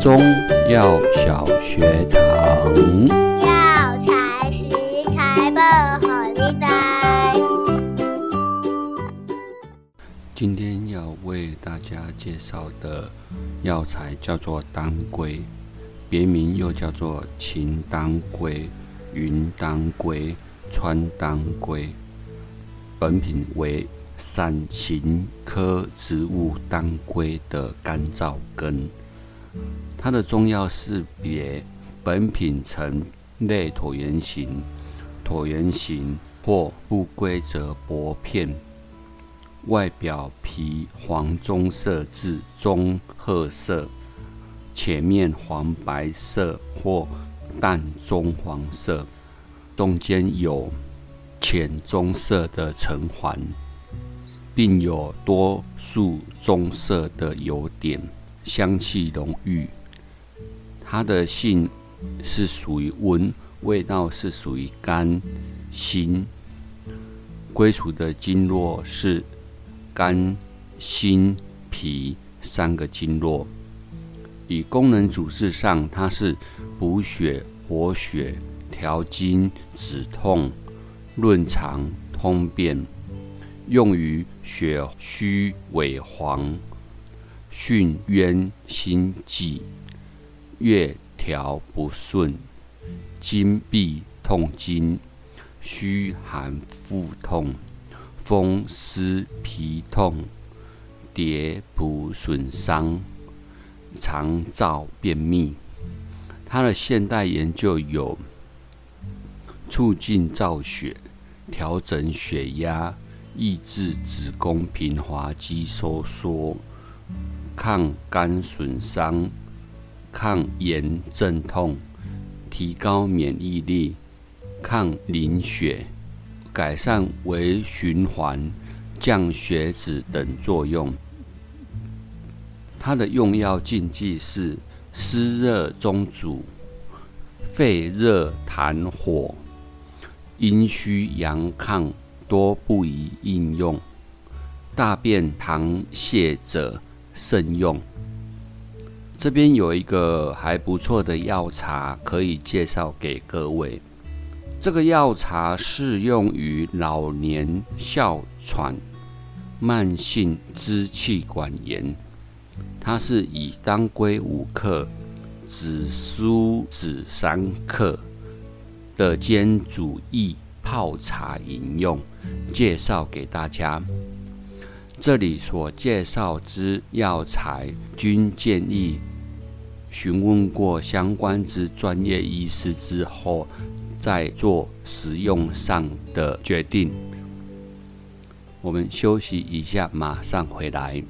中药小学堂。药材食材不好你带。今天要为大家介绍的药材叫做当归，别名又叫做秦当归、云当归、川当归。本品为伞形科植物当归的干燥根。它的重要识别，本品呈类椭圆形、椭圆形或不规则薄片，外表皮黄棕色至棕褐色，前面黄白色或淡棕黄色，中间有浅棕色的橙环，并有多数棕色的油点。香气浓郁，它的性是属于温，味道是属于甘辛。归属的经络是肝、心、脾三个经络。以功能主治上，它是补血、活血、调经、止痛、润肠、通便，用于血虚萎黄。巽渊心悸，月调不顺，经闭痛经，虚寒腹痛，风湿皮痛，蝶谱损伤，肠燥便秘。它的现代研究有促进造血、调整血压、抑制子宫平滑肌收缩。抗肝损伤、抗炎镇痛、提高免疫力、抗凝血、改善微循环、降血脂等作用。它的用药禁忌是湿热中阻、肺热痰火、阴虚阳亢，多不宜应用。大便溏泻者。慎用。这边有一个还不错的药茶可以介绍给各位。这个药茶适用于老年哮喘、慢性支气管炎。它是以当归五克、紫苏子三克的煎煮液泡茶饮用，介绍给大家。这里所介绍之药材，均建议询问过相关之专业医师之后，再做使用上的决定。我们休息一下，马上回来。